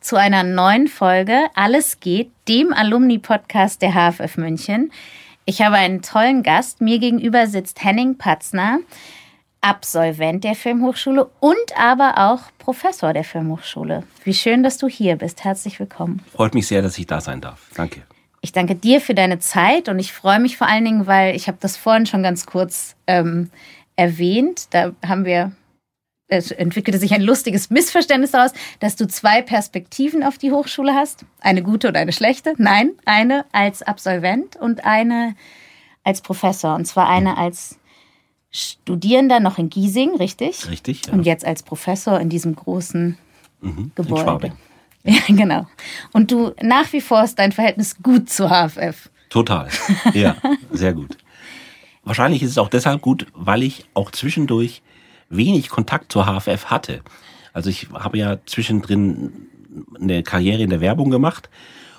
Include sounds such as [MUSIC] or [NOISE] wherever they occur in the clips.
zu einer neuen Folge Alles geht, dem Alumni-Podcast der HFF München. Ich habe einen tollen Gast. Mir gegenüber sitzt Henning Patzner, Absolvent der Filmhochschule und aber auch Professor der Filmhochschule. Wie schön, dass du hier bist. Herzlich willkommen. Freut mich sehr, dass ich da sein darf. Danke. Ich danke dir für deine Zeit und ich freue mich vor allen Dingen, weil ich habe das vorhin schon ganz kurz ähm, erwähnt. Da haben wir es entwickelte sich ein lustiges Missverständnis daraus, dass du zwei Perspektiven auf die Hochschule hast. Eine gute und eine schlechte. Nein, eine als Absolvent und eine als Professor. Und zwar eine als Studierender noch in Giesing, richtig? Richtig. Ja. Und jetzt als Professor in diesem großen mhm, Gebäude. Ja, genau. Und du nach wie vor ist dein Verhältnis gut zu HFF. Total. Ja, sehr gut. [LAUGHS] Wahrscheinlich ist es auch deshalb gut, weil ich auch zwischendurch wenig Kontakt zur HFF hatte. Also ich habe ja zwischendrin eine Karriere in der Werbung gemacht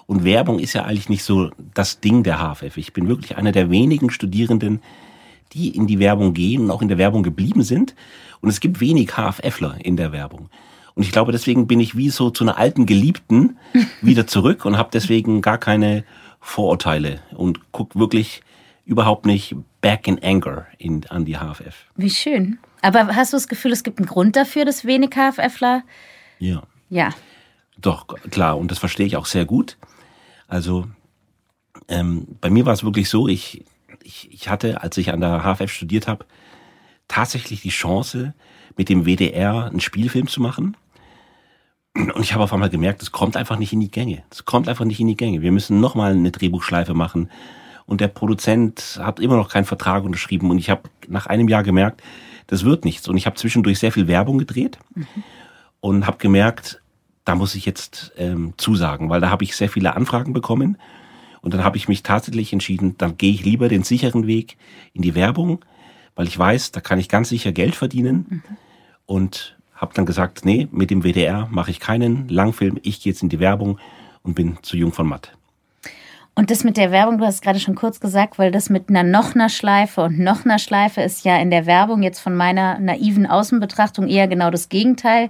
und Werbung ist ja eigentlich nicht so das Ding der HFF. Ich bin wirklich einer der wenigen Studierenden, die in die Werbung gehen und auch in der Werbung geblieben sind. Und es gibt wenig HFFler in der Werbung. Und ich glaube, deswegen bin ich wie so zu einer alten Geliebten [LAUGHS] wieder zurück und habe deswegen gar keine Vorurteile und guck wirklich überhaupt nicht back in anger in, an die HFF. Wie schön. Aber hast du das Gefühl, es gibt einen Grund dafür, dass wenig HFFler? Ja. Ja. Doch, klar. Und das verstehe ich auch sehr gut. Also ähm, bei mir war es wirklich so, ich, ich, ich hatte, als ich an der HFF studiert habe, tatsächlich die Chance, mit dem WDR einen Spielfilm zu machen. Und ich habe auf einmal gemerkt, es kommt einfach nicht in die Gänge. Es kommt einfach nicht in die Gänge. Wir müssen nochmal eine Drehbuchschleife machen. Und der Produzent hat immer noch keinen Vertrag unterschrieben. Und ich habe nach einem Jahr gemerkt, das wird nichts. Und ich habe zwischendurch sehr viel Werbung gedreht mhm. und habe gemerkt, da muss ich jetzt ähm, zusagen, weil da habe ich sehr viele Anfragen bekommen. Und dann habe ich mich tatsächlich entschieden, dann gehe ich lieber den sicheren Weg in die Werbung, weil ich weiß, da kann ich ganz sicher Geld verdienen. Mhm. Und habe dann gesagt, nee, mit dem WDR mache ich keinen Langfilm, ich gehe jetzt in die Werbung und bin zu jung von Matt. Und das mit der Werbung, du hast gerade schon kurz gesagt, weil das mit einer noch einer Schleife und noch einer Schleife ist ja in der Werbung jetzt von meiner naiven Außenbetrachtung eher genau das Gegenteil.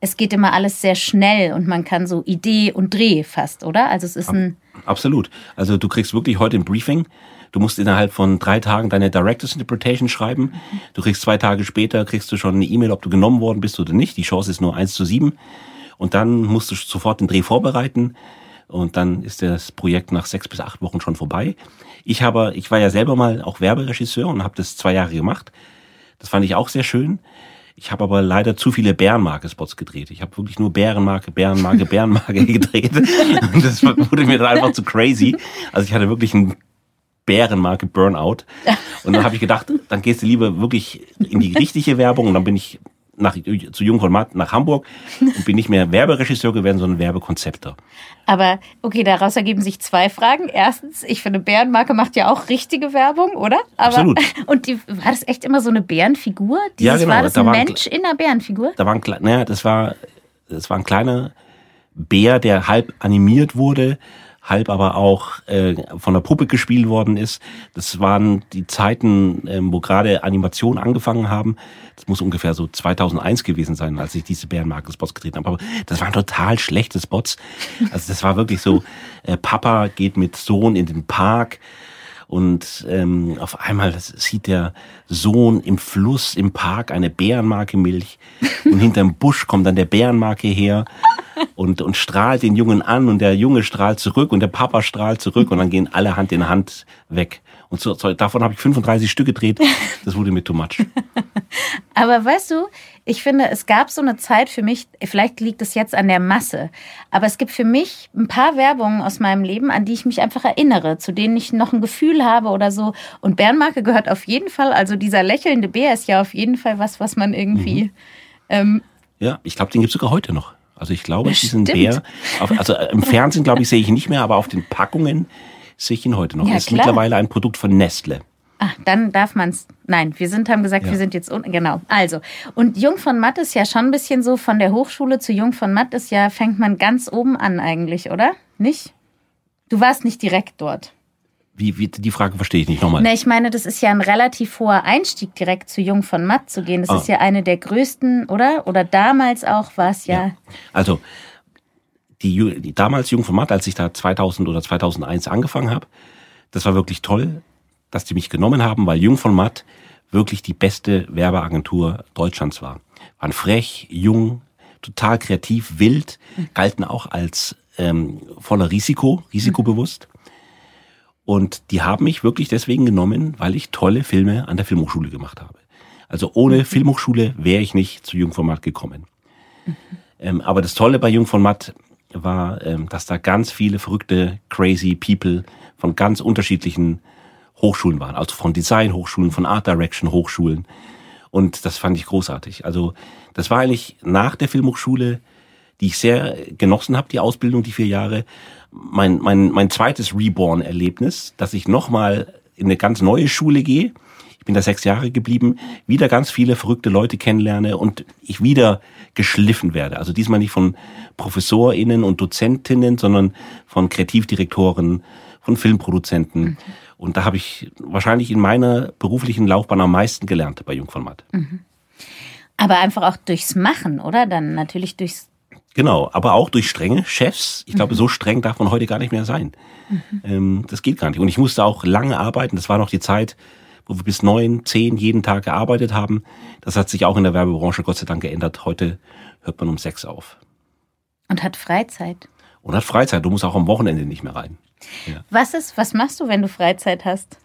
Es geht immer alles sehr schnell und man kann so Idee und Dreh fast, oder? Also es ist ein. Absolut. Also du kriegst wirklich heute ein Briefing. Du musst innerhalb von drei Tagen deine Director's Interpretation schreiben. Du kriegst zwei Tage später, kriegst du schon eine E-Mail, ob du genommen worden bist oder nicht. Die Chance ist nur eins zu sieben. Und dann musst du sofort den Dreh vorbereiten und dann ist das Projekt nach sechs bis acht Wochen schon vorbei. Ich habe, ich war ja selber mal auch Werberegisseur und habe das zwei Jahre gemacht. Das fand ich auch sehr schön. Ich habe aber leider zu viele Bärenmarke-Spots gedreht. Ich habe wirklich nur Bärenmarke, Bärenmarke, [LAUGHS] Bärenmarke gedreht. Und das wurde mir dann einfach zu crazy. Also ich hatte wirklich ein Bärenmarke Burnout. Und dann habe ich gedacht, dann gehst du lieber wirklich in die richtige Werbung. Und dann bin ich nach, zu Jung von Matt nach Hamburg und bin nicht mehr Werberegisseur geworden, sondern Werbekonzepter. Aber okay, daraus ergeben sich zwei Fragen. Erstens, ich finde, Bärenmarke macht ja auch richtige Werbung, oder? Aber, Absolut. [LAUGHS] Und die, war das echt immer so eine Bärenfigur? Dieses, ja, genau. War das da ein Mensch in einer Bärenfigur? Da war ein, naja, das war, das war ein kleiner Bär, der halb animiert wurde halb aber auch äh, von der Puppe gespielt worden ist. Das waren die Zeiten, ähm, wo gerade Animationen angefangen haben. Das muss ungefähr so 2001 gewesen sein, als ich diese Bärenmarken-Spots getreten habe. Aber das waren total schlechte Spots. Also das war wirklich so, äh, Papa geht mit Sohn in den Park und ähm, auf einmal sieht der Sohn im Fluss, im Park eine Bärenmarke Milch und hinterm Busch kommt dann der Bärenmarke her und, und strahlt den Jungen an und der Junge strahlt zurück und der Papa strahlt zurück und dann gehen alle Hand in Hand weg. Und so, davon habe ich 35 Stück gedreht. [LAUGHS] Das wurde mir too much. [LAUGHS] aber weißt du, ich finde, es gab so eine Zeit für mich, vielleicht liegt es jetzt an der Masse, aber es gibt für mich ein paar Werbungen aus meinem Leben, an die ich mich einfach erinnere, zu denen ich noch ein Gefühl habe oder so. Und Bernmarke gehört auf jeden Fall, also dieser lächelnde Bär ist ja auf jeden Fall was, was man irgendwie. Mhm. Ähm, ja, ich glaube, den gibt es sogar heute noch. Also ich glaube, diesen. [LAUGHS] Bär, auf, also im Fernsehen glaube ich sehe ich ihn nicht mehr, aber auf den Packungen sehe ich ihn heute noch. Ja, ist klar. mittlerweile ein Produkt von Nestle. Ah, dann darf man's. Nein, wir sind, haben gesagt, Ja. wir sind jetzt un genau. Also und Jung von Matt ist ja schon ein bisschen so von der Hochschule zu Jung von Matt ist ja fängt man ganz oben an eigentlich, oder? Nicht? Du warst nicht direkt dort. Wie, wie die Frage verstehe ich nicht nochmal. Ne, ich meine, das ist ja ein relativ hoher Einstieg, direkt zu Jung von Matt zu gehen. Das Ah. ist ja eine der größten, oder? Oder damals auch war es ja. Ja. Also die, die damals Jung von Matt, als ich da 2000 oder 2001 angefangen habe, das war wirklich toll, dass die mich genommen haben, weil Jung von Matt wirklich die beste Werbeagentur Deutschlands war. Waren frech, jung, total kreativ, wild, galten auch als ähm, voller Risiko, risikobewusst. Und die haben mich wirklich deswegen genommen, weil ich tolle Filme an der Filmhochschule gemacht habe. Also ohne Filmhochschule wäre ich nicht zu Jung von Matt gekommen. Ähm, aber das Tolle bei Jung von Matt war, ähm, dass da ganz viele verrückte, crazy People von ganz unterschiedlichen Hochschulen waren. Also von Design-Hochschulen, von Art Direction-Hochschulen. Und das fand ich großartig. Also das war eigentlich nach der Filmhochschule, die ich sehr genossen habe, die Ausbildung, die vier Jahre, mein, mein, mein zweites Reborn-Erlebnis, dass ich nochmal in eine ganz neue Schule gehe. Ich bin da sechs Jahre geblieben, wieder ganz viele verrückte Leute kennenlerne und ich wieder geschliffen werde. Also diesmal nicht von ProfessorInnen und Dozentinnen, sondern von Kreativdirektoren, von Filmproduzenten. Und da habe ich wahrscheinlich in meiner beruflichen Laufbahn am meisten gelernt bei Jung von Matt. Aber einfach auch durchs Machen, oder? Dann natürlich durchs. Genau, aber auch durch strenge Chefs. Ich glaube, so streng darf man heute gar nicht mehr sein. Ähm, das geht gar nicht. Und ich musste auch lange arbeiten. Das war noch die Zeit, wo wir bis neun, zehn jeden Tag gearbeitet haben. Das hat sich auch in der Werbebranche Gott sei Dank geändert. Heute hört man um sechs auf. Und hat Freizeit. Und hat Freizeit. Du musst auch am Wochenende nicht mehr rein. Was ist, was machst du, wenn du Freizeit hast?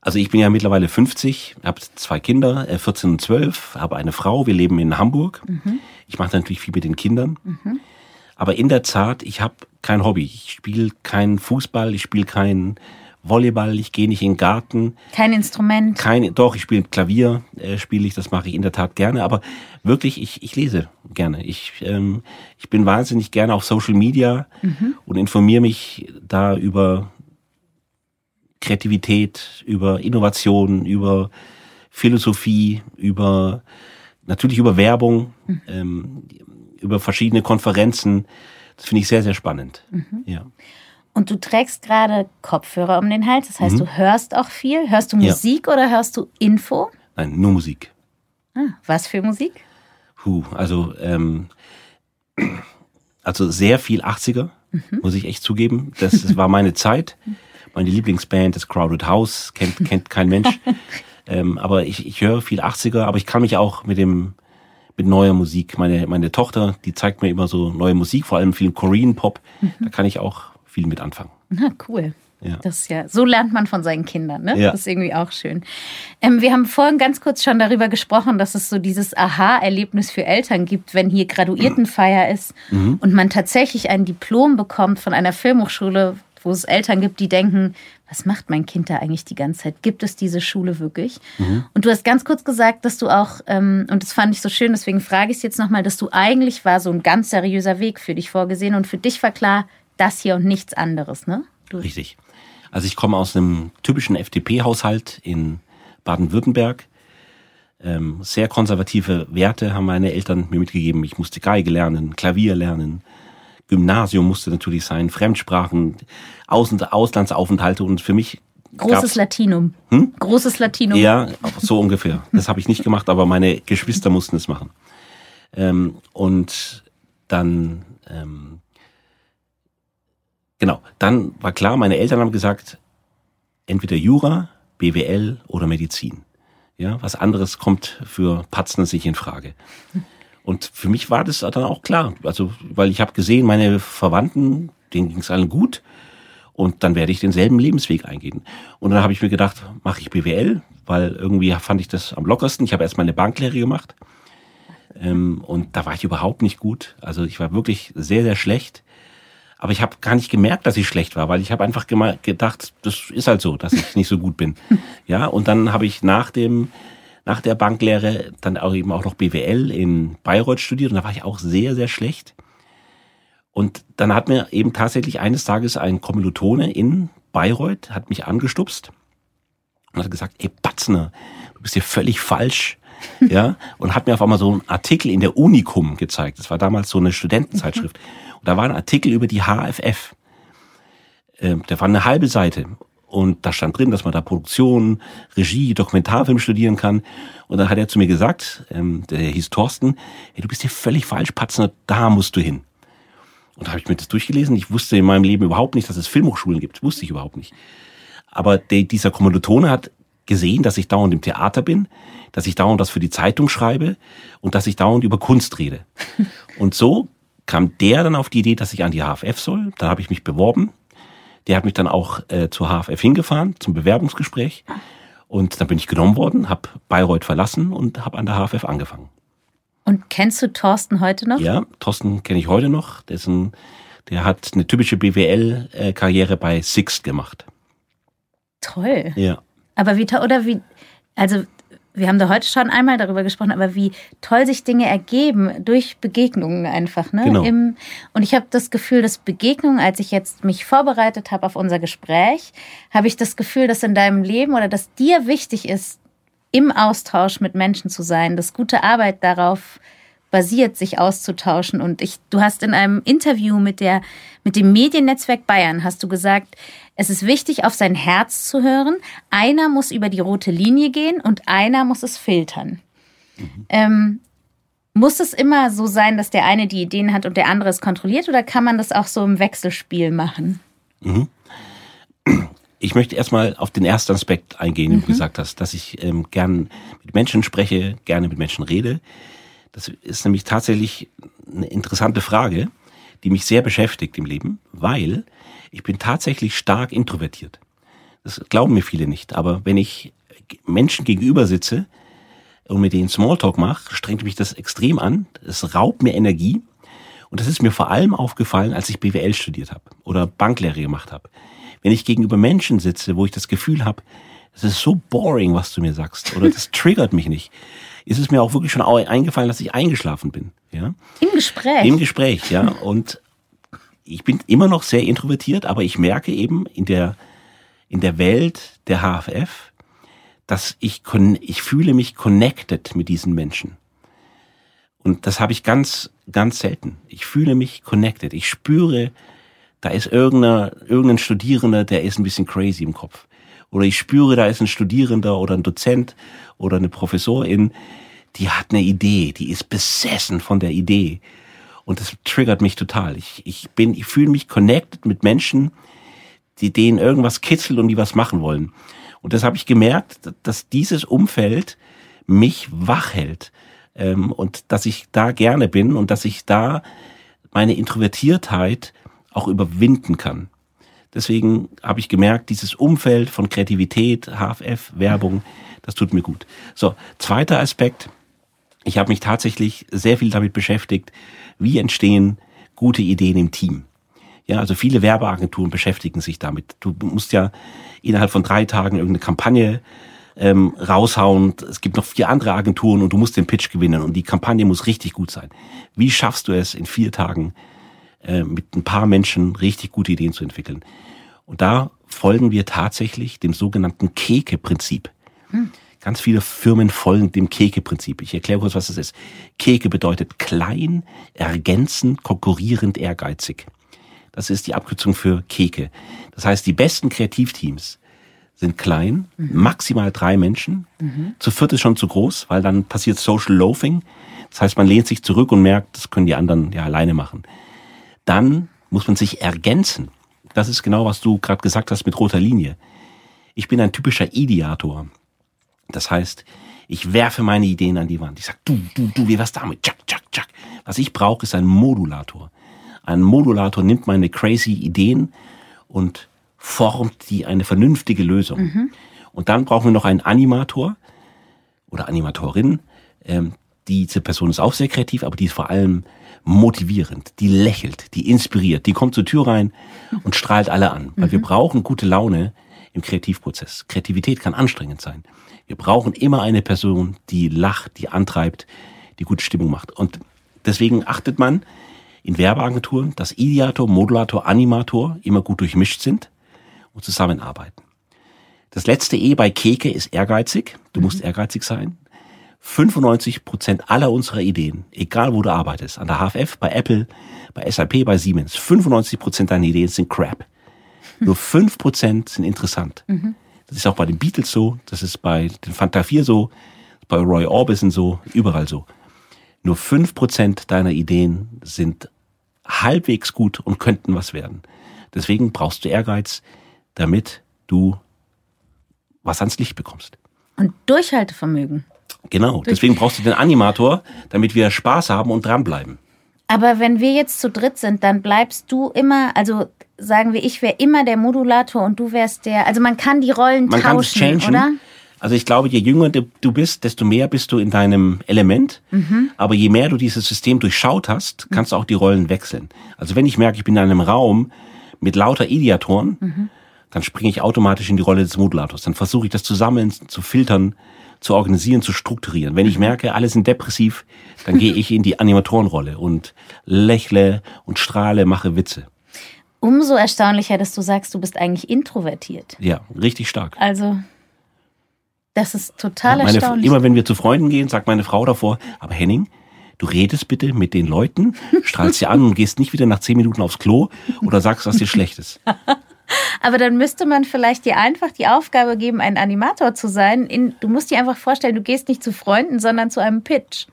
Also ich bin ja mittlerweile 50, habe zwei Kinder, äh, 14 und 12, habe eine Frau, wir leben in Hamburg. Ich mache natürlich viel mit den Kindern. Aber in der Tat, ich habe kein Hobby. Ich spiele keinen Fußball, ich spiele keinen Volleyball, ich gehe nicht in den Garten. Kein Instrument. Kein, doch, ich spiele Klavier, äh, spiele ich, das mache ich in der Tat gerne. Aber wirklich, ich, ich lese gerne. Ich, ähm, ich bin wahnsinnig gerne auf Social Media und informiere mich da über Kreativität, über Innovation, über Philosophie, über natürlich über Werbung, ähm, über verschiedene Konferenzen. Das finde ich sehr, sehr spannend. Ja. Und du trägst gerade Kopfhörer um den Hals. Das heißt, du hörst auch viel. Hörst du Ja. Musik oder hörst du Info? Nein, nur Musik. Ah, was für Musik? Puh, also, ähm, also sehr viel 80er, muss ich echt zugeben. Das, das war meine Zeit. Meine Lieblingsband, das Crowded House, kennt, kennt kein Mensch. [LAUGHS] ähm, aber ich, ich höre viel 80er, aber ich kann mich auch mit dem, mit neuer Musik, meine, meine Tochter, die zeigt mir immer so neue Musik, vor allem viel Korean Pop, da kann ich auch viel mit anfangen. Na, cool. Ja. Das ja, so lernt man von seinen Kindern, ne? Ja. Das ist irgendwie auch schön. Ähm, wir haben vorhin ganz kurz schon darüber gesprochen, dass es so dieses Aha-Erlebnis für Eltern gibt, wenn hier Graduiertenfeier ist Mhm. und man tatsächlich ein Diplom bekommt von einer Filmhochschule, wo es Eltern gibt, die denken, was macht mein Kind da eigentlich die ganze Zeit? Gibt es diese Schule wirklich? Mhm. Und du hast ganz kurz gesagt, dass du auch, ähm, und das fand ich so schön, deswegen frage ich es jetzt nochmal, dass du eigentlich war so ein ganz seriöser Weg für dich vorgesehen und für dich war klar, das hier und nichts anderes, ne? Du, Richtig. Also ich komme aus einem typischen FDP-Haushalt in Baden-Württemberg. Ähm, sehr konservative Werte haben meine Eltern mir mitgegeben. Ich musste Geige lernen, Klavier lernen, Gymnasium musste natürlich sein, Fremdsprachen, Außen Auslandsaufenthalte und für mich Großes Latinum. Großes Latinum. ja, so ungefähr. Das habe ich nicht gemacht, aber meine Geschwister mussten es machen. Ähm, und dann, ähm, genau, dann war klar, meine Eltern haben gesagt, entweder Jura, BWL oder Medizin. Ja, was anderes kommt für Patzner sich in Frage. Und für mich war das dann auch klar. Also, weil ich habe gesehen, meine Verwandten, denen ging es allen gut. Und dann werde ich denselben Lebensweg eingehen. Und dann habe ich mir gedacht, mache ich BWL, weil irgendwie fand ich das am lockersten. Ich habe erst meine Banklehre gemacht. Ähm, und da war ich überhaupt nicht gut. Also ich war wirklich sehr, sehr schlecht. Aber ich habe gar nicht gemerkt, dass ich schlecht war, weil ich habe einfach gedacht, das ist halt so, dass ich nicht so gut bin. [LAUGHS] Ja, und dann habe ich nach dem nach der Banklehre dann auch eben auch noch BWL in Bayreuth studiert und da war ich auch sehr sehr schlecht. Und dann hat mir eben tatsächlich eines Tages ein Kommilitone in Bayreuth, hat mich angestupst und hat gesagt, ey Batzner, du bist hier völlig falsch. [LAUGHS] ja, und hat mir auf einmal so einen Artikel in der Unicum gezeigt. Das war damals so eine Studentenzeitschrift. [LAUGHS] Und da war ein Artikel über die HFF. Ähm, der war eine halbe Seite. Und da stand drin, dass man da Produktion, Regie, Dokumentarfilm studieren kann. Und dann hat er zu mir gesagt, ähm, der hieß Thorsten, hey, du bist hier völlig falsch, Patzner, da musst du hin. Und da habe ich mir das durchgelesen. Ich wusste in meinem Leben überhaupt nicht, dass es Filmhochschulen gibt. Wusste ich überhaupt nicht. Aber der, dieser Kommilitone hat gesehen, dass ich dauernd im Theater bin, dass ich dauernd was für die Zeitung schreibe und dass ich dauernd über Kunst rede. [LAUGHS] Und so kam der dann auf die Idee, dass ich an die HFF soll. Da habe ich mich beworben. Der hat mich dann auch äh, zur HFF hingefahren zum Bewerbungsgespräch. Und dann bin ich genommen worden, habe Bayreuth verlassen und habe an der HFF angefangen. Und kennst du Thorsten heute noch? Ja, Thorsten kenne ich heute noch. Der, ein, der hat eine typische BWL-Karriere bei Sixt gemacht. Toll. Ja. Aber wie oder wie, also wir haben da heute schon einmal darüber gesprochen, aber wie toll sich Dinge ergeben durch Begegnungen einfach. Ne? Genau. Im, und ich habe das Gefühl, dass Begegnungen, als ich jetzt mich vorbereitet habe auf unser Gespräch, habe ich das Gefühl, dass in deinem Leben oder dass dir wichtig ist, im Austausch mit Menschen zu sein, dass gute Arbeit darauf basiert, sich auszutauschen. Und ich, du hast in einem Interview mit der, mit dem Mediennetzwerk Bayern hast du gesagt, es ist wichtig, auf sein Herz zu hören. Einer muss über die rote Linie gehen und einer muss es filtern. Mhm. Ähm, muss es immer so sein, dass der eine die Ideen hat und der andere es kontrolliert, oder kann man das auch so im Wechselspiel machen? Mhm. Ich möchte erstmal auf den ersten Aspekt eingehen, den mhm. du gesagt hast, dass ich ähm, gern mit Menschen spreche, gerne mit Menschen rede. Das ist nämlich tatsächlich eine interessante Frage, die mich sehr beschäftigt im Leben, weil ich bin tatsächlich stark introvertiert. Das glauben mir viele nicht, aber wenn ich Menschen gegenüber sitze und mit denen Smalltalk mache, strengt mich das extrem an. Es raubt mir Energie. Und das ist mir vor allem aufgefallen, als ich BWL studiert habe oder Banklehre gemacht habe wenn ich gegenüber Menschen sitze, wo ich das Gefühl habe, es ist so boring, was du mir sagst, oder das [LAUGHS] triggert mich nicht, ist es mir auch wirklich schon eingefallen, dass ich eingeschlafen bin. Ja? Im Gespräch. Im Gespräch, ja. Und ich bin immer noch sehr introvertiert, aber ich merke eben in der, in der Welt der HFF, dass ich, ich fühle mich connected mit diesen Menschen. Und das habe ich ganz, ganz selten. Ich fühle mich connected. Ich spüre, da ist irgendeiner, irgendein Studierender, der ist ein bisschen crazy im Kopf. Oder ich spüre, da ist ein Studierender oder ein Dozent oder eine Professorin, die hat eine Idee, die ist besessen von der Idee. Und das triggert mich total. Ich, ich bin, ich fühle mich connected mit Menschen, die denen irgendwas kitzelt und die was machen wollen. Und das habe ich gemerkt, dass dieses Umfeld mich wach hält. Ähm, und dass ich da gerne bin und dass ich da meine Introvertiertheit auch überwinden kann. Deswegen habe ich gemerkt, dieses Umfeld von Kreativität, HFF, Werbung, das tut mir gut. So, zweiter Aspekt. Ich habe mich tatsächlich sehr viel damit beschäftigt, wie entstehen gute Ideen im Team. Ja, also viele Werbeagenturen beschäftigen sich damit. Du musst ja innerhalb von drei Tagen irgendeine Kampagne ähm, raushauen. Es gibt noch vier andere Agenturen und du musst den Pitch gewinnen und die Kampagne muss richtig gut sein. Wie schaffst du es in vier Tagen, äh, mit ein paar Menschen richtig gute Ideen zu entwickeln. Und da folgen wir tatsächlich dem sogenannten Keke-Prinzip. Hm. Ganz viele Firmen folgen dem Keke-Prinzip. Ich erkläre kurz, was das ist. Keke bedeutet klein, ergänzend, konkurrierend, ehrgeizig. Das ist die Abkürzung für Keke. Das heißt, die besten Kreativteams sind klein, mhm. maximal drei Menschen. Mhm. Zu viert ist schon zu groß, weil dann passiert Social Loafing. Das heißt, man lehnt sich zurück und merkt, das können die anderen ja alleine machen dann muss man sich ergänzen. Das ist genau, was du gerade gesagt hast mit roter Linie. Ich bin ein typischer Ideator. Das heißt, ich werfe meine Ideen an die Wand. Ich sag, du, du, du, wie was damit? Tschak, tschak, tschak. Was ich brauche, ist ein Modulator. Ein Modulator nimmt meine crazy Ideen und formt die eine vernünftige Lösung. Mhm. Und dann brauchen wir noch einen Animator oder Animatorin. Ähm, diese Person ist auch sehr kreativ, aber die ist vor allem motivierend, die lächelt, die inspiriert, die kommt zur Tür rein und strahlt alle an. Weil mhm. wir brauchen gute Laune im Kreativprozess. Kreativität kann anstrengend sein. Wir brauchen immer eine Person, die lacht, die antreibt, die gute Stimmung macht. Und deswegen achtet man in Werbeagenturen, dass Ideator, Modulator, Animator immer gut durchmischt sind und zusammenarbeiten. Das letzte E bei Keke ist ehrgeizig. Du musst ehrgeizig sein. 95 Prozent aller unserer Ideen, egal wo du arbeitest, an der HFF, bei Apple, bei SAP, bei Siemens, 95 Prozent deiner Ideen sind Crap. [LAUGHS] Nur 5 Prozent sind interessant. Das ist auch bei den Beatles so, das ist bei den Fanta 4 so, bei Roy Orbison so, überall so. Nur 5 Prozent deiner Ideen sind halbwegs gut und könnten was werden. Deswegen brauchst du Ehrgeiz, damit du was ans Licht bekommst. Und Durchhaltevermögen. Genau, deswegen brauchst du den Animator, damit wir Spaß haben und dranbleiben. Aber wenn wir jetzt zu dritt sind, dann bleibst du immer, also sagen wir, ich wäre immer der Modulator und du wärst der, also man kann die Rollen Man tauschen, oder? Also ich glaube, je jünger du du bist, desto mehr bist du in deinem Element. Mhm. Aber je mehr du dieses System durchschaut hast, kannst du auch die Rollen wechseln. Also wenn ich merke, ich bin in einem Raum mit lauter Ideatoren, Mhm. dann springe ich automatisch in die Rolle des Modulators. Dann versuche ich das zu sammeln, zu filtern, zu organisieren, zu strukturieren. Wenn ich Mhm. merke, alle sind depressiv, dann gehe ich in die [LAUGHS] Animatorenrolle und lächle und strahle, mache Witze. Umso erstaunlicher, dass du sagst, du bist eigentlich introvertiert. Ja, richtig stark. Also, das ist total Meine, erstaunlich. immer wenn wir zu Freunden gehen, sagt meine Frau davor, aber Henning, du redest bitte mit den Leuten, strahlst sie an und gehst nicht wieder nach zehn Minuten aufs Klo oder sagst, was dir schlecht ist. [LAUGHS] Aber dann müsste man vielleicht dir einfach die Aufgabe geben, ein Animator zu sein. In, du musst dir einfach vorstellen, du gehst nicht zu Freunden, sondern zu einem Pitch.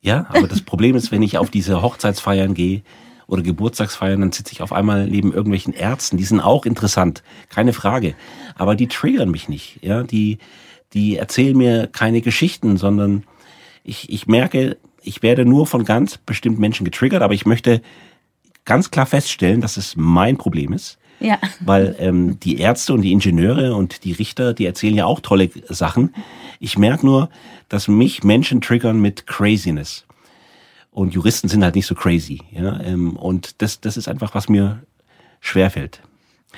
Ja, aber das Problem ist, wenn ich auf diese Hochzeitsfeiern gehe oder Geburtstagsfeiern, dann sitze ich auf einmal neben irgendwelchen Ärzten. Die sind auch interessant, keine Frage. Aber die triggern mich nicht. Ja, die, die erzählen mir keine Geschichten, sondern ich, ich merke, ich werde nur von ganz bestimmten Menschen getriggert, aber ich möchte ganz klar feststellen, dass es mein Problem ist. Ja. Weil ähm, die Ärzte und die Ingenieure und die Richter, die erzählen ja auch tolle Sachen. Ich merke nur, dass mich Menschen triggern mit Craziness. Und Juristen sind halt nicht so crazy. Ja? Ähm, und das, das ist einfach, was mir schwerfällt.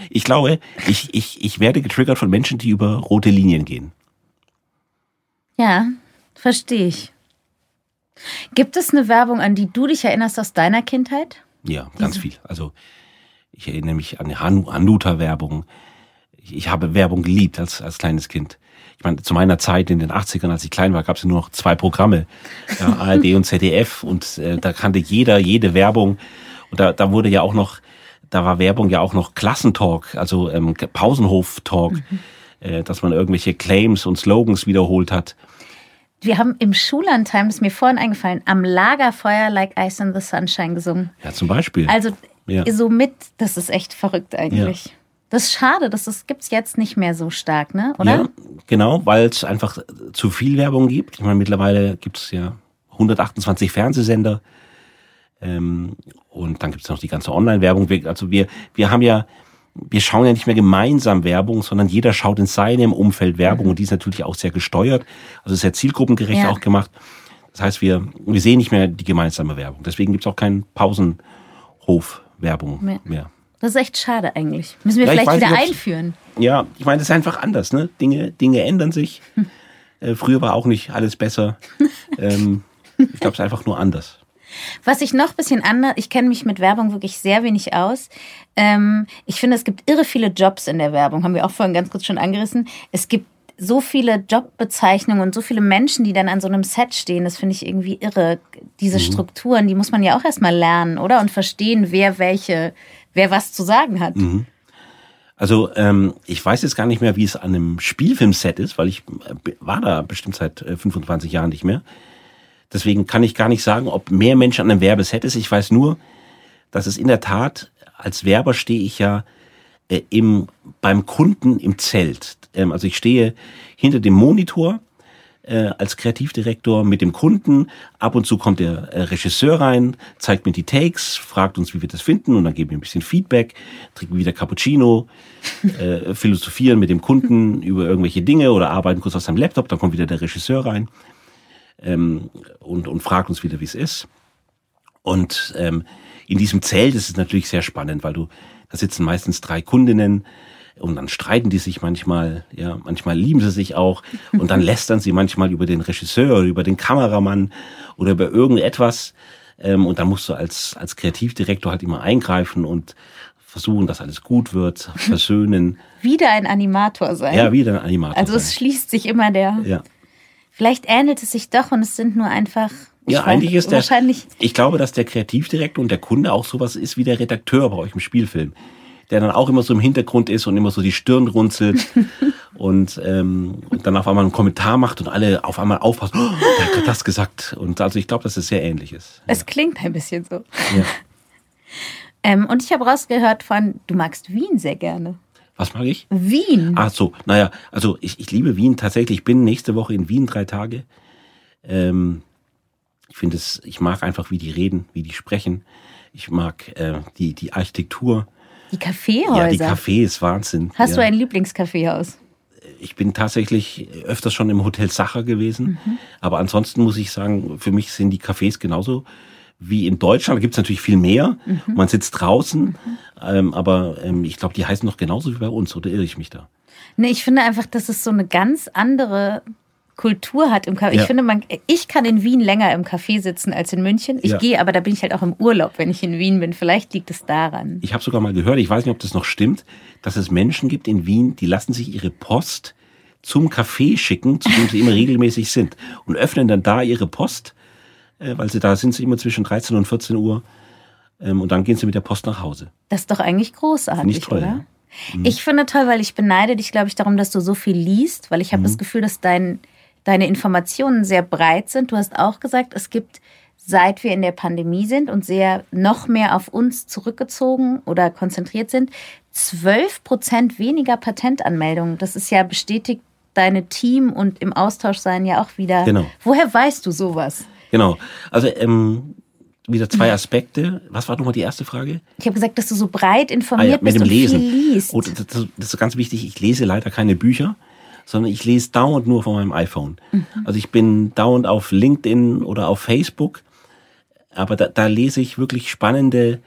Ich glaube, ich, ich, ich werde getriggert von Menschen, die über rote Linien gehen. Ja, verstehe ich. Gibt es eine Werbung, an die du dich erinnerst aus deiner Kindheit? Ja, ganz viel. Also ich erinnere mich an die Han- Hanuta-Werbung. Ich, ich habe Werbung geliebt als, als kleines Kind. Ich meine, zu meiner Zeit in den 80ern, als ich klein war, gab es ja nur noch zwei Programme, ja, [LAUGHS] ARD und ZDF. Und äh, da kannte jeder jede Werbung. Und da, da wurde ja auch noch, da war Werbung ja auch noch Klassentalk, also ähm, Pausenhof-Talk, äh, dass man irgendwelche Claims und Slogans wiederholt hat. Wir haben im Schullandheim, ist mir vorhin eingefallen, am Lagerfeuer Like Ice in the Sunshine gesungen. Ja, zum Beispiel. Also Ja. so mit, das ist echt verrückt eigentlich. Das ist schade, das ist, gibt's jetzt nicht mehr so stark, ne? Oder? Ja, genau, weil es einfach zu viel Werbung gibt. Ich meine, mittlerweile gibt es ja 128 Fernsehsender. Ähm, und dann gibt es noch die ganze Online-Werbung. Also wir, wir haben ja, wir schauen ja nicht mehr gemeinsam Werbung, sondern jeder schaut in seinem Umfeld Werbung und die ist natürlich auch sehr gesteuert, also sehr zielgruppengerecht Ja. auch gemacht. Das heißt, wir, wir sehen nicht mehr die gemeinsame Werbung. Deswegen gibt es auch keinen Pausenhof-Werbung Mehr. mehr. Das ist echt schade eigentlich. Müssen wir Ja, ich vielleicht wieder nicht, einführen. Ja, ich meine, das ist einfach anders, ne? Dinge, Dinge ändern sich. Äh, früher war auch nicht alles besser. [LAUGHS] ähm, ich glaube, es ist einfach nur anders. Was ich noch ein bisschen anders, ich kenne mich mit Werbung wirklich sehr wenig aus. Ähm, ich finde, es gibt irre viele Jobs in der Werbung, haben wir auch vorhin ganz kurz schon angerissen. Es gibt so viele Jobbezeichnungen und so viele Menschen, die dann an so einem Set stehen. Das finde ich irgendwie irre. Diese Mhm. Strukturen, die muss man ja auch erstmal lernen, oder? Und verstehen, wer welche, wer was zu sagen hat. Mhm. Also ähm, ich weiß jetzt gar nicht mehr, wie es an einem Spielfilmset ist, weil ich äh, war da bestimmt seit äh, 25 Jahren nicht mehr. Deswegen kann ich gar nicht sagen, ob mehr Menschen an einem Werbeset ist. Ich weiß nur, dass es in der Tat, als Werber stehe ich ja äh, im, beim Kunden im Zelt. Ähm, also ich stehe hinter dem Monitor äh, als Kreativdirektor mit dem Kunden. Ab und zu kommt der äh, Regisseur rein, zeigt mir die Takes, fragt uns, wie wir das finden und dann geben wir ein bisschen Feedback, trinken wieder Cappuccino, äh, philosophieren mit dem Kunden über irgendwelche Dinge oder arbeiten kurz aus seinem Laptop, dann kommt wieder der Regisseur rein ähm, und, und fragt uns wieder, wie es ist. Und ähm, in diesem Zelt ist es natürlich sehr spannend, weil du, da sitzen meistens drei Kundinnen und dann streiten die sich manchmal, ja, manchmal lieben sie sich auch und dann [LAUGHS] lästern sie manchmal über den Regisseur oder über den Kameramann oder über irgendetwas. Ähm, und dann musst du als, als Kreativdirektor halt immer eingreifen und versuchen, dass alles gut wird, [LAUGHS] versöhnen. wieder ein Animator sein. Ja, wieder ein Animator. Also es sein. schließt sich immer der. Ja. Vielleicht ähnelt es sich doch und es sind nur einfach. Ja, eigentlich ist der. Wahrscheinlich. Ich glaube, dass der Kreativdirektor und der Kunde auch sowas ist wie der Redakteur bei euch im Spielfim. Der dann auch immer so im Hintergrund ist und immer so die Stirn runzelt [LAUGHS] und, ähm, und dann auf einmal einen Kommentar macht und alle auf einmal aufpassen, oh, der hat das gesagt. Und also ich glaube, dass es sehr ähnlich ist. Es klingt ein bisschen so. Ja. [LAUGHS] Ähm, und ich habe rausgehört von, du magst Wien sehr gerne. Was mag ich? Wien. Ach so, naja, also ich, ich liebe Wien tatsächlich. Ich bin nächste Woche in Wien drei Tage. Ähm, ich finde es, ich mag einfach, wie die reden, wie die sprechen. Ich mag äh, die, die Architektur. Die Kaffeehäuser. Ja, die Cafés, Wahnsinn. Hast ja. du ein Lieblingskaffeehaus? Ich bin tatsächlich öfters schon im Hotel Sacher gewesen. Aber ansonsten muss ich sagen, für mich sind die Cafés genauso wie in Deutschland. Da gibt es natürlich viel mehr. Man sitzt draußen. Ähm, aber ähm, ich glaube, die heißen noch genauso wie bei uns. Oder irre ich mich da? Nee, ich finde einfach, dass es so eine ganz andere Kultur hat im Café. Ja. Ich finde, man, ich kann in Wien länger im Café sitzen als in München. Ich Ja. gehe, aber da bin ich halt auch im Urlaub, wenn ich in Wien bin. Vielleicht liegt es daran. Ich habe sogar mal gehört, ich weiß nicht, ob das noch stimmt, dass es Menschen gibt in Wien, die lassen sich ihre Post zum Café schicken, zu dem sie immer [LAUGHS] regelmäßig sind und öffnen dann da ihre Post, äh, weil sie da sind sie immer zwischen 13 und 14 Uhr ähm, und dann gehen sie mit der Post nach Hause. Das ist doch eigentlich großartig, ich toll, oder? ja. Ich finde toll, weil ich beneide dich, glaube ich, darum, dass du so viel liest, weil ich Mhm. habe das Gefühl, dass dein, deine Informationen sehr breit sind. Du hast auch gesagt, es gibt, seit wir in der Pandemie sind und sehr noch mehr auf uns zurückgezogen oder konzentriert sind, 12 Prozent weniger Patentanmeldungen. Das ist ja bestätigt deine Team und im Austausch sein ja auch wieder. Genau. Woher weißt du sowas? Genau. Also ähm, wieder zwei Aspekte. Was war nochmal die erste Frage? Ich habe gesagt, dass du so breit Ah informiert ja, mit bist dem und Lesen. viel liest. Oh, das, das, das ist ganz wichtig. Ich lese leider keine Bücher, sondern ich lese dauernd nur von meinem iPhone. Also ich bin dauernd auf LinkedIn oder auf Facebook, aber da, da lese ich wirklich spannende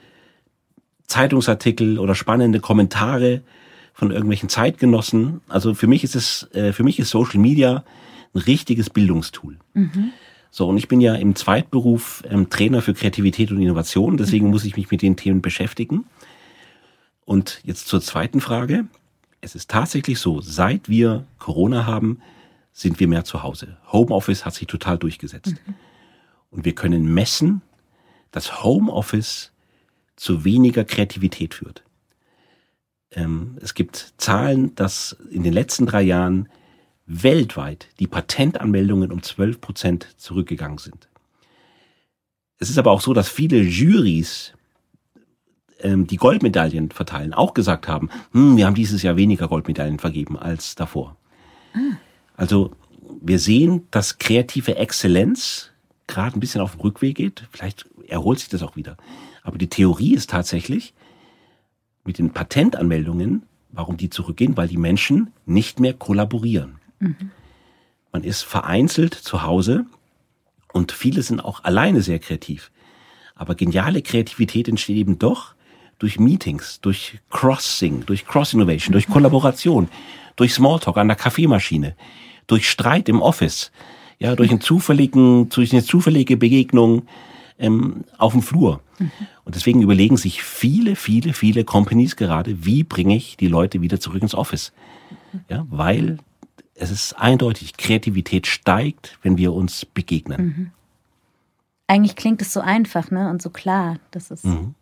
Zeitungsartikel oder spannende Kommentare von irgendwelchen Zeitgenossen. Also für mich ist es, äh, für mich ist Social Media ein richtiges Bildungstool. So, und ich bin ja im Zweitberuf ähm, Trainer für Kreativität und Innovation, deswegen muss ich mich mit den Themen beschäftigen. Und jetzt zur zweiten Frage. Es ist tatsächlich so, seit wir Corona haben, sind wir mehr zu Hause. Homeoffice hat sich total durchgesetzt. Und wir können messen, dass Homeoffice zu weniger Kreativität führt. Ähm, es gibt Zahlen, dass in den letzten drei Jahren weltweit die Patentanmeldungen um 12 Prozent zurückgegangen sind. Es ist aber auch so, dass viele Jurys ähm, die Goldmedaillen verteilen, auch gesagt haben, hm, wir haben dieses Jahr weniger Goldmedaillen vergeben als davor. Also wir sehen, dass kreative Exzellenz gerade ein bisschen auf dem Rückweg geht. Vielleicht erholt sich das auch wieder. Aber die Theorie ist tatsächlich mit den Patentanmeldungen, warum die zurückgehen, weil die Menschen nicht mehr kollaborieren. Man ist vereinzelt zu Hause und viele sind auch alleine sehr kreativ. Aber geniale Kreativität entsteht eben doch durch Meetings, durch Crossing, durch Cross-Innovation, durch Kollaboration, [LAUGHS] durch Smalltalk an der Kaffeemaschine, durch Streit im Office, ja, durch, einen zufälligen, durch eine zufällige Begegnung ähm, auf dem Flur. Und deswegen überlegen sich viele, viele, viele Companies gerade, wie bringe ich die Leute wieder zurück ins Office? Ja, weil es ist eindeutig, Kreativität steigt, wenn wir uns begegnen. Eigentlich klingt es so einfach, ne? Und so klar. Das ist. Mhm.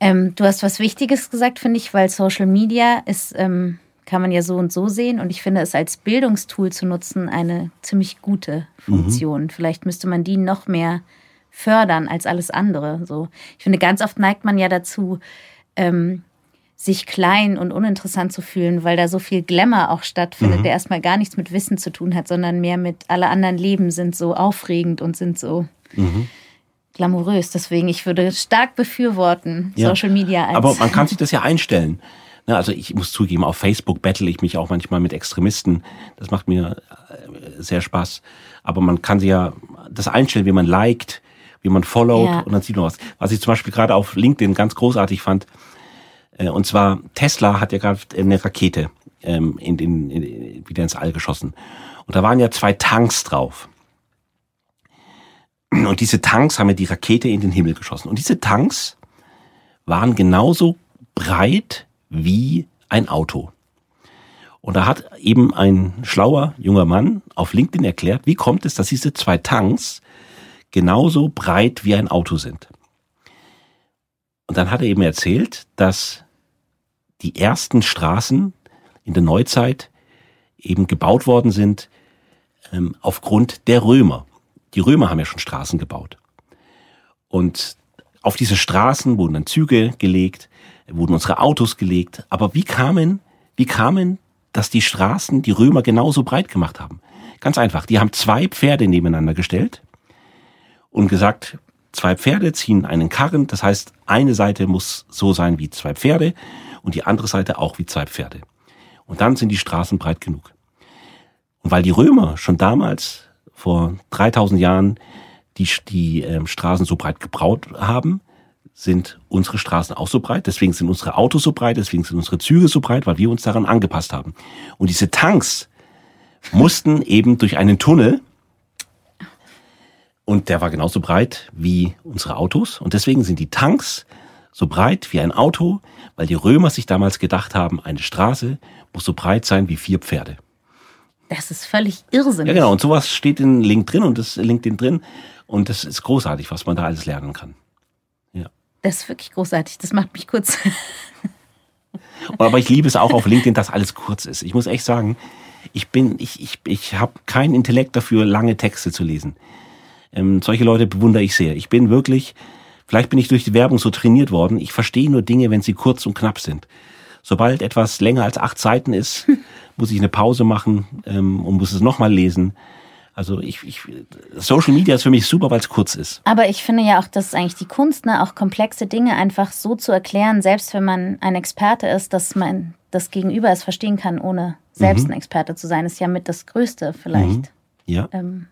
Ähm, du hast was Wichtiges gesagt, finde ich, weil Social Media ist, ähm, kann man ja so und so sehen. Und ich finde es als Bildungstool zu nutzen eine ziemlich gute Funktion. Vielleicht müsste man die noch mehr fördern als alles andere. So, ich finde, ganz oft neigt man ja dazu, ähm, sich klein und uninteressant zu fühlen, weil da so viel Glamour auch stattfindet, der erstmal gar nichts mit Wissen zu tun hat, sondern mehr mit alle anderen Leben sind so aufregend und sind so glamourös. Deswegen, ich würde stark befürworten, Ja. Social Media als. Aber man kann sich das ja einstellen. Ne, also ich muss zugeben, auf Facebook battle ich mich auch manchmal mit Extremisten. Das macht mir äh, sehr Spaß. Aber man kann sich ja das einstellen, wie man liked, wie man followt Ja. und dann sieht man was. Was ich zum Beispiel gerade auf LinkedIn ganz großartig fand, äh, und zwar Tesla hat ja gerade eine Rakete ähm, in, in, in, wieder ins All geschossen. Und da waren ja zwei Tanks drauf. Und diese Tanks haben ja die Rakete in den Himmel geschossen. Und diese Tanks waren genauso breit wie ein Auto. Und da hat eben ein schlauer junger Mann auf LinkedIn erklärt, wie kommt es, dass diese zwei Tanks genauso breit wie ein Auto sind. Und dann hat er eben erzählt, dass die ersten Straßen in der Neuzeit eben gebaut worden sind ähm, aufgrund der Römer. Die Römer haben ja schon Straßen gebaut. Und auf diese Straßen wurden dann Züge gelegt, wurden unsere Autos gelegt. Aber wie kamen, wie kamen, dass die Straßen die Römer genauso breit gemacht haben? Ganz einfach. Die haben zwei Pferde nebeneinander gestellt und gesagt, zwei Pferde ziehen einen Karren. Das heißt, eine Seite muss so sein wie zwei Pferde und die andere Seite auch wie zwei Pferde. Und dann sind die Straßen breit genug. Und weil die Römer schon damals, vor 3000 Jahren, die, die ähm, Straßen so breit gebraut haben, sind unsere Straßen auch so breit. Deswegen sind unsere Autos so breit, deswegen sind unsere Züge so breit, weil wir uns daran angepasst haben. Und diese Tanks mussten eben durch einen Tunnel und der war genauso breit wie unsere Autos. Und deswegen sind die Tanks so breit wie ein Auto, weil die Römer sich damals gedacht haben, eine Straße muss so breit sein wie vier Pferde. Das ist völlig irrsinnig. Ja, genau. Und sowas steht in LinkedIn und das LinkedIn drin. Und das ist großartig, was man da alles lernen kann. Ja. Das ist wirklich großartig. Das macht mich kurz. [LAUGHS] Aber ich liebe es auch auf LinkedIn, dass alles kurz ist. Ich muss echt sagen, ich bin, ich, ich, ich habe keinen Intellekt dafür, lange Texte zu lesen. Ähm, solche Leute bewundere ich sehr. Ich bin wirklich, vielleicht bin ich durch die Werbung so trainiert worden. Ich verstehe nur Dinge, wenn sie kurz und knapp sind. Sobald etwas länger als acht Seiten ist, [LAUGHS] muss ich eine Pause machen ähm, und muss es nochmal lesen. Also ich, ich, Social Media ist für mich super, weil es kurz ist. Aber ich finde ja auch, das ist eigentlich die Kunst, ne, auch komplexe Dinge einfach so zu erklären, selbst wenn man ein Experte ist, dass man das Gegenüber es verstehen kann, ohne selbst mhm. ein Experte zu sein, ist ja mit das Größte vielleicht. Mhm. Ja. Ähm,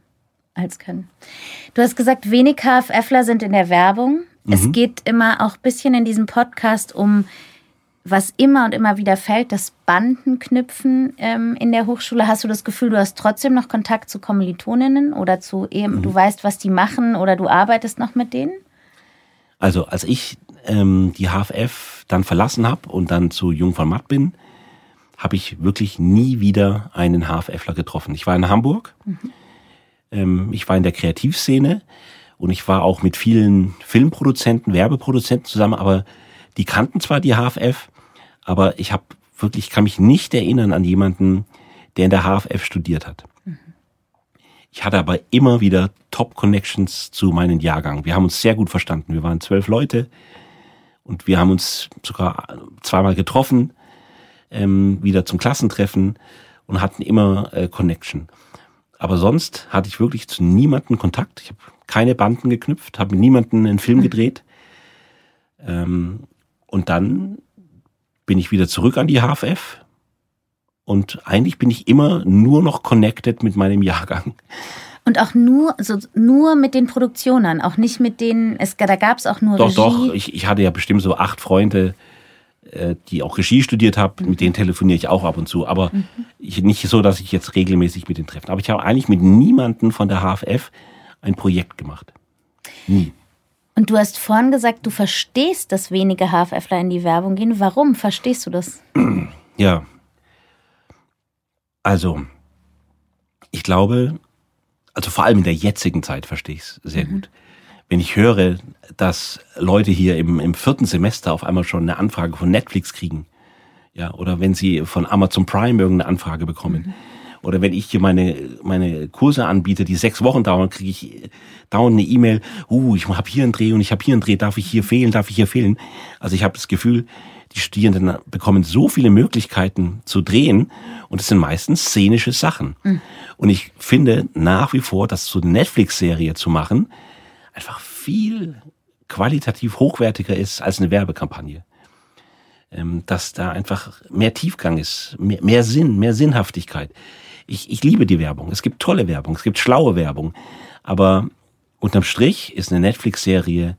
als können. Du hast gesagt, wenig HFFler sind in der Werbung. Mhm. Es geht immer auch ein bisschen in diesem Podcast um, was immer und immer wieder fällt, das Bandenknüpfen ähm, in der Hochschule. Hast du das Gefühl, du hast trotzdem noch Kontakt zu Kommilitoninnen oder zu eben, mhm. du weißt, was die machen oder du arbeitest noch mit denen? Also, als ich ähm, die HFF dann verlassen habe und dann zu Jung von Matt bin, habe ich wirklich nie wieder einen HFFler getroffen. Ich war in Hamburg. Mhm ähm, ich war in der Kreativszene und ich war auch mit vielen Filmproduzenten, Werbeproduzenten zusammen, aber die kannten zwar die HFF, aber ich habe wirklich, kann mich nicht erinnern an jemanden, der in der HFF studiert hat. Mhm. Ich hatte aber immer wieder Top-Connections zu meinen Jahrgang. Wir haben uns sehr gut verstanden. Wir waren zwölf Leute und wir haben uns sogar zweimal getroffen, ähm, wieder zum Klassentreffen und hatten immer äh, Connection. Aber sonst hatte ich wirklich zu niemandem Kontakt. Ich habe keine Banden geknüpft, habe mit niemandem einen Film gedreht. Ähm, und dann bin ich wieder zurück an die HFF. Und eigentlich bin ich immer nur noch connected mit meinem Jahrgang. Und auch nur, also nur mit den Produktionen, auch nicht mit denen, es, da gab es auch nur Doch, Regie. doch, ich, ich hatte ja bestimmt so acht Freunde, äh, die auch Regie studiert habe, mhm. mit denen telefoniere ich auch ab und zu, aber mhm. ich, nicht so, dass ich jetzt regelmäßig mit denen treffe. Aber ich habe eigentlich mit niemandem von der HFF ein Projekt gemacht. Nie. Und du hast vorhin gesagt, du verstehst, dass wenige HFFler in die Werbung gehen. Warum verstehst du das? [CLEARS THROAT] Ja. Also, ich glaube, also vor allem in der jetzigen Zeit verstehe ich es sehr mhm. gut wenn ich höre, dass Leute hier im, im vierten Semester auf einmal schon eine Anfrage von Netflix kriegen, ja, oder wenn sie von Amazon Prime irgendeine Anfrage bekommen, mhm. Oder wenn ich hier meine meine Kurse anbiete, die sechs Wochen dauern, kriege ich dauernd eine E-Mail, uh, ich habe hier einen Dreh und ich habe hier einen Dreh, darf ich hier fehlen, darf ich hier fehlen? Also ich habe das Gefühl, die Studierenden bekommen so viele Möglichkeiten zu drehen und es sind meistens szenische Sachen. Mhm. Und ich finde nach wie vor, dass so eine Netflix-Serie zu machen, einfach viel qualitativ hochwertiger ist als eine Werbekampagne. Ähm, dass da einfach mehr Tiefgang ist, mehr, mehr Sinn, mehr Sinnhaftigkeit. Ich, ich liebe die Werbung. Es gibt tolle Werbung, es gibt schlaue Werbung. Aber unterm Strich ist eine Netflix-Serie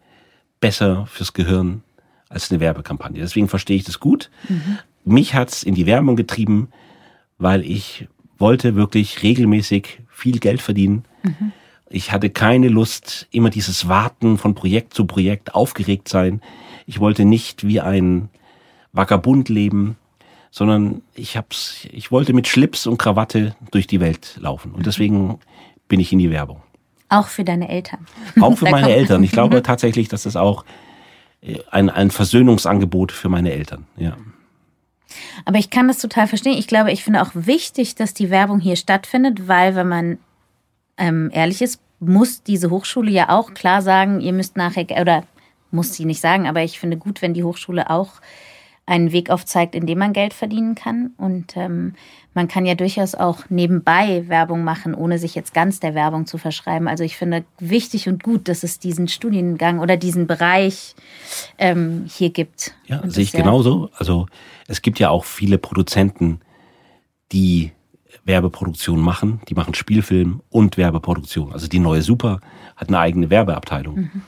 besser fürs Gehirn als eine Werbekampagne. Deswegen verstehe ich das gut. Mhm. Mich hat's in die Werbung getrieben, weil ich wollte wirklich regelmäßig viel Geld verdienen. Mhm Ich hatte keine Lust, immer dieses Warten von Projekt zu Projekt, aufgeregt sein. Ich wollte nicht wie ein Vagabund leben, sondern ich hab's, ich wollte mit Schlips und Krawatte durch die Welt laufen. Und deswegen bin ich in die Werbung. Auch für deine Eltern. Auch für [LAUGHS] meine Eltern. Ich glaube tatsächlich, dass das auch äh, ein, ein Versöhnungsangebot für meine Eltern, ja. Aber ich kann das total verstehen. Ich glaube, ich finde auch wichtig, dass die Werbung hier stattfindet, weil wenn man ähm, ehrlich ist, muss diese Hochschule ja auch klar sagen, ihr müsst nachher, oder muss sie nicht sagen, aber ich finde gut, wenn die Hochschule auch einen Weg aufzeigt, in dem man Geld verdienen kann. Und ähm, man kann ja durchaus auch nebenbei Werbung machen, ohne sich jetzt ganz der Werbung zu verschreiben. Also ich finde wichtig und gut, dass es diesen Studiengang oder diesen Bereich ähm, hier gibt. Ja, sehe ich genauso. Also es gibt ja auch viele Produzenten, die Werbeproduktion machen. Die machen Spielfilm und Werbeproduktion. Also die neue Super hat eine eigene Werbeabteilung. Mhm.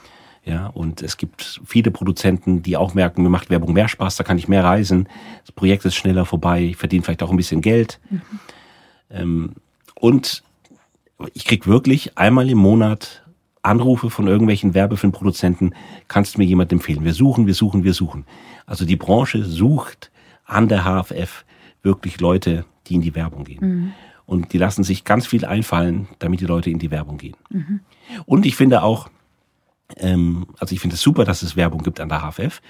Ja, und es gibt viele Produzenten, die auch merken, mir macht Werbung mehr Spaß, da kann ich mehr reisen, das Projekt ist schneller vorbei, ich verdiene vielleicht auch ein bisschen Geld. Mhm. Ähm, und ich krieg wirklich einmal im Monat Anrufe von irgendwelchen Werbefilmproduzenten, kannst du mir jemand empfehlen? Wir suchen, wir suchen, wir suchen. Also die Branche sucht an der HFF wirklich Leute, die in die Werbung gehen. Mhm. Und die lassen sich ganz viel einfallen, damit die Leute in die Werbung gehen. Mhm. Und ich finde auch, ähm, also ich finde es super, dass es Werbung gibt an der HFF,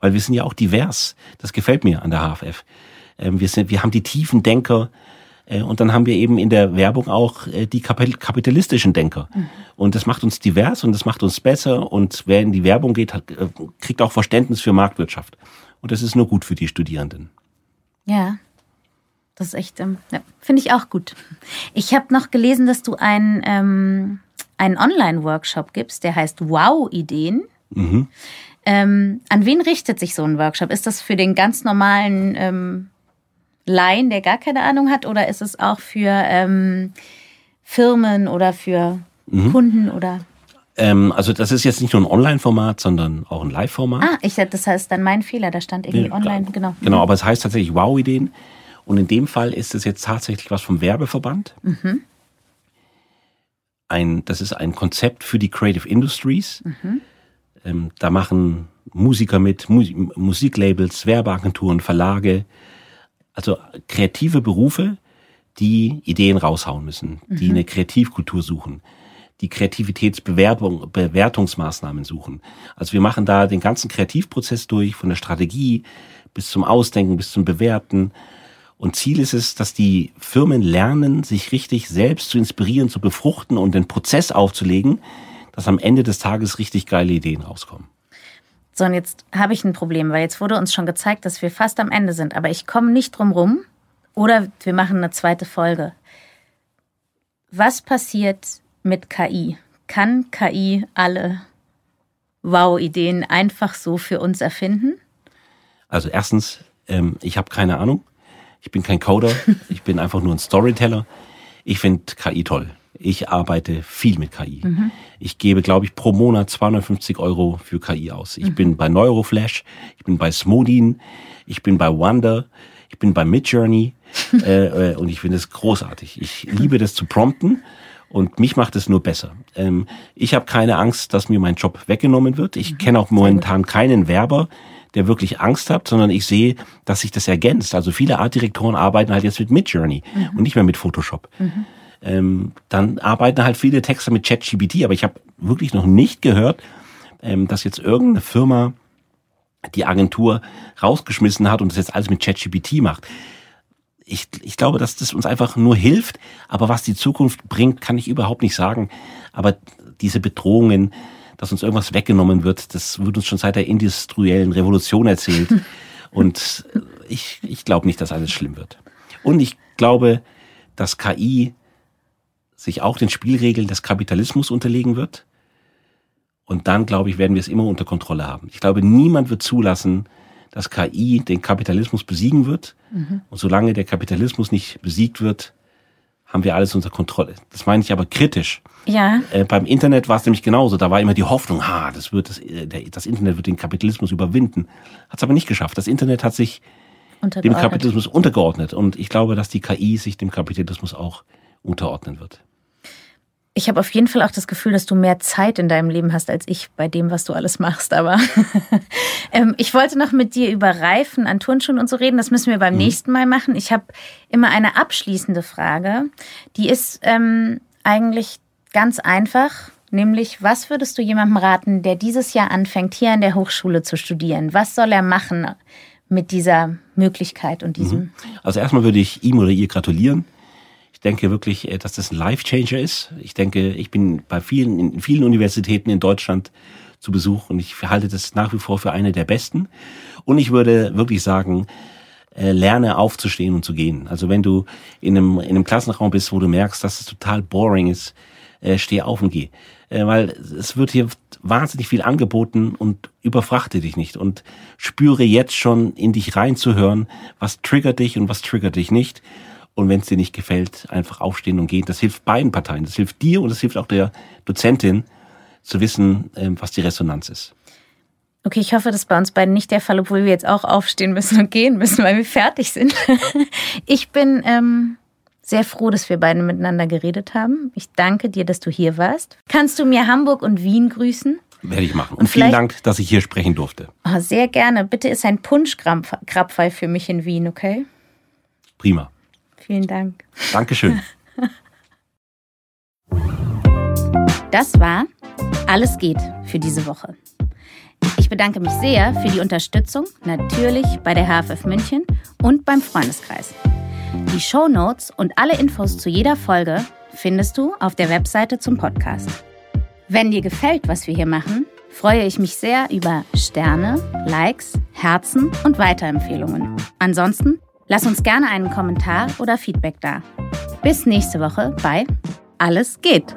weil wir sind ja auch divers. Das gefällt mir an der HFF. Ähm, wir, sind, wir haben die tiefen Denker, äh, und dann haben wir eben in der Werbung auch äh, die kapitalistischen Denker. Mhm. Und das macht uns divers und das macht uns besser. Und wer in die Werbung geht, hat, äh, kriegt auch Verständnis für Marktwirtschaft. Und das ist nur gut für die Studierenden. Ja, das ist echt, ähm, ja, finde ich auch gut. Ich habe noch gelesen, dass du ein ähm, einen Online-Workshop gibst, der heißt Wow-Ideen. Mhm. Ähm, an wen richtet sich so ein Workshop? Ist das für den ganz normalen ähm, Laien, der gar keine Ahnung hat, oder ist es auch für ähm, Firmen oder für mhm. Kunden oder? Ähm, also das ist jetzt nicht nur ein Online-Format, sondern auch ein Live-Format. Ah, ich das heißt dann mein Fehler, da stand irgendwie ja, online, genau. Genau, aber es heißt tatsächlich Wow-Ideen. Und in dem Fall ist es jetzt tatsächlich was vom Werbeverband. Mhm ein, das ist ein Konzept für die Creative Industries. Mhm. Ähm, da machen Musiker mit, Mu Musiklabels, Werbeagenturen, Verlage, also kreative Berufe, die Ideen raushauen müssen, mhm. die eine Kreativkultur suchen, die Kreativitätsbewerbung, Bewertungsmaßnahmen suchen. Also wir machen da den ganzen Kreativprozess durch, von der Strategie bis zum Ausdenken, bis zum Bewerten und Ziel ist es, dass die Firmen lernen, sich richtig selbst zu inspirieren, zu befruchten und den Prozess aufzulegen, dass am Ende des Tages richtig geile Ideen rauskommen. So, und jetzt habe ich ein Problem, weil jetzt wurde uns schon gezeigt, dass wir fast am Ende sind, aber ich komme nicht drum rum. Oder wir machen eine zweite Folge. Was passiert mit KI? Kann KI alle Wow-Ideen einfach so für uns erfinden? Also erstens, ähm, ich habe keine Ahnung. Ich bin kein Coder, ich bin einfach nur ein Storyteller. Ich finde KI toll. Ich arbeite viel mit KI. Mhm. Ich gebe, glaube ich, pro Monat 250 Euro für KI aus. Ich mhm. bin bei Neuroflash, ich bin bei Smodin, ich bin bei Wonder, ich bin bei Midjourney [LAUGHS] äh, äh, und ich finde es großartig. Ich liebe das zu prompten und mich macht es nur besser. Ähm, ich habe keine Angst, dass mir mein Job weggenommen wird. Ich mhm. kenne auch momentan keinen Werber, der wirklich Angst hat, sondern ich sehe, dass sich das ergänzt. Also viele Artdirektoren arbeiten halt jetzt mit Midjourney mhm. und nicht mehr mit Photoshop. Mhm. Ähm, dann arbeiten halt viele Texter mit ChatGPT, aber ich habe wirklich noch nicht gehört, ähm, dass jetzt irgendeine Firma die Agentur rausgeschmissen hat und das jetzt alles mit ChatGPT macht. Ich, ich glaube, dass das uns einfach nur hilft, aber was die Zukunft bringt, kann ich überhaupt nicht sagen. Aber diese Bedrohungen, dass uns irgendwas weggenommen wird, das wird uns schon seit der industriellen Revolution erzählt. [LAUGHS] Und ich, ich glaube nicht, dass alles schlimm wird. Und ich glaube, dass KI sich auch den Spielregeln des Kapitalismus unterlegen wird. Und dann, glaube ich, werden wir es immer unter Kontrolle haben. Ich glaube, niemand wird zulassen, dass KI den Kapitalismus besiegen wird. Mhm. Und solange der Kapitalismus nicht besiegt wird, haben wir alles unter Kontrolle. Das meine ich aber kritisch. Ja. Äh, beim Internet war es nämlich genauso. Da war immer die Hoffnung, ha, das wird das, äh, der, das Internet wird den Kapitalismus überwinden. Hat es aber nicht geschafft. Das Internet hat sich dem Kapitalismus untergeordnet. Und ich glaube, dass die KI sich dem Kapitalismus auch unterordnen wird. Ich habe auf jeden Fall auch das Gefühl, dass du mehr Zeit in deinem Leben hast als ich bei dem, was du alles machst. Aber [LAUGHS] ähm, ich wollte noch mit dir über Reifen an Turnschuhen und so reden. Das müssen wir beim mhm. nächsten Mal machen. Ich habe immer eine abschließende Frage. Die ist ähm, eigentlich ganz einfach. Nämlich, was würdest du jemandem raten, der dieses Jahr anfängt, hier an der Hochschule zu studieren? Was soll er machen mit dieser Möglichkeit und diesem? Mhm. Also erstmal würde ich ihm oder ihr gratulieren denke wirklich, äh, dass das ein Life-Changer ist. Ich denke, ich bin bei vielen, in vielen Universitäten in Deutschland zu Besuch und ich halte das nach wie vor für eine der besten. Und ich würde wirklich sagen, äh, lerne aufzustehen und zu gehen. Also wenn du in einem, in einem Klassenraum bist, wo du merkst, dass es total boring ist, äh, steh auf und geh. Weil es wird hier wahnsinnig viel angeboten und überfrachte dich nicht und spüre jetzt schon in dich reinzuhören, was triggert dich und was triggert dich nicht und wenn es dir nicht gefällt, einfach aufstehen und gehen. Das hilft beiden Parteien. Das hilft dir und das hilft auch der Dozentin zu wissen, ähm, was die Resonanz ist. Okay, ich hoffe, das ist bei uns beiden nicht der Fall, obwohl wir jetzt auch aufstehen müssen und gehen müssen, weil wir fertig sind. [LAUGHS] Ich bin ähm, sehr froh, dass wir beide miteinander geredet haben. Ich danke dir, dass du hier warst. Kannst du mir Hamburg und Wien grüßen? Werde ich machen. Und, und vielen Dank, dass ich hier sprechen durfte. Oh, sehr gerne. Bitte ist ein Punschkrapfei für mich in Wien, okay? Prima. Vielen Dank. Dankeschön. Das war Alles geht für diese Woche. Ich bedanke mich sehr für die Unterstützung, natürlich bei der HFF München und beim Freundeskreis. Die Show Notes und alle Infos zu jeder Folge findest du auf der Webseite zum Podcast. Wenn dir gefällt, was wir hier machen, freue ich mich sehr über Sterne, Likes, Herzen und Weiterempfehlungen. Ansonsten Lass uns gerne einen Kommentar oder Feedback da. Bis nächste Woche bei Alles geht.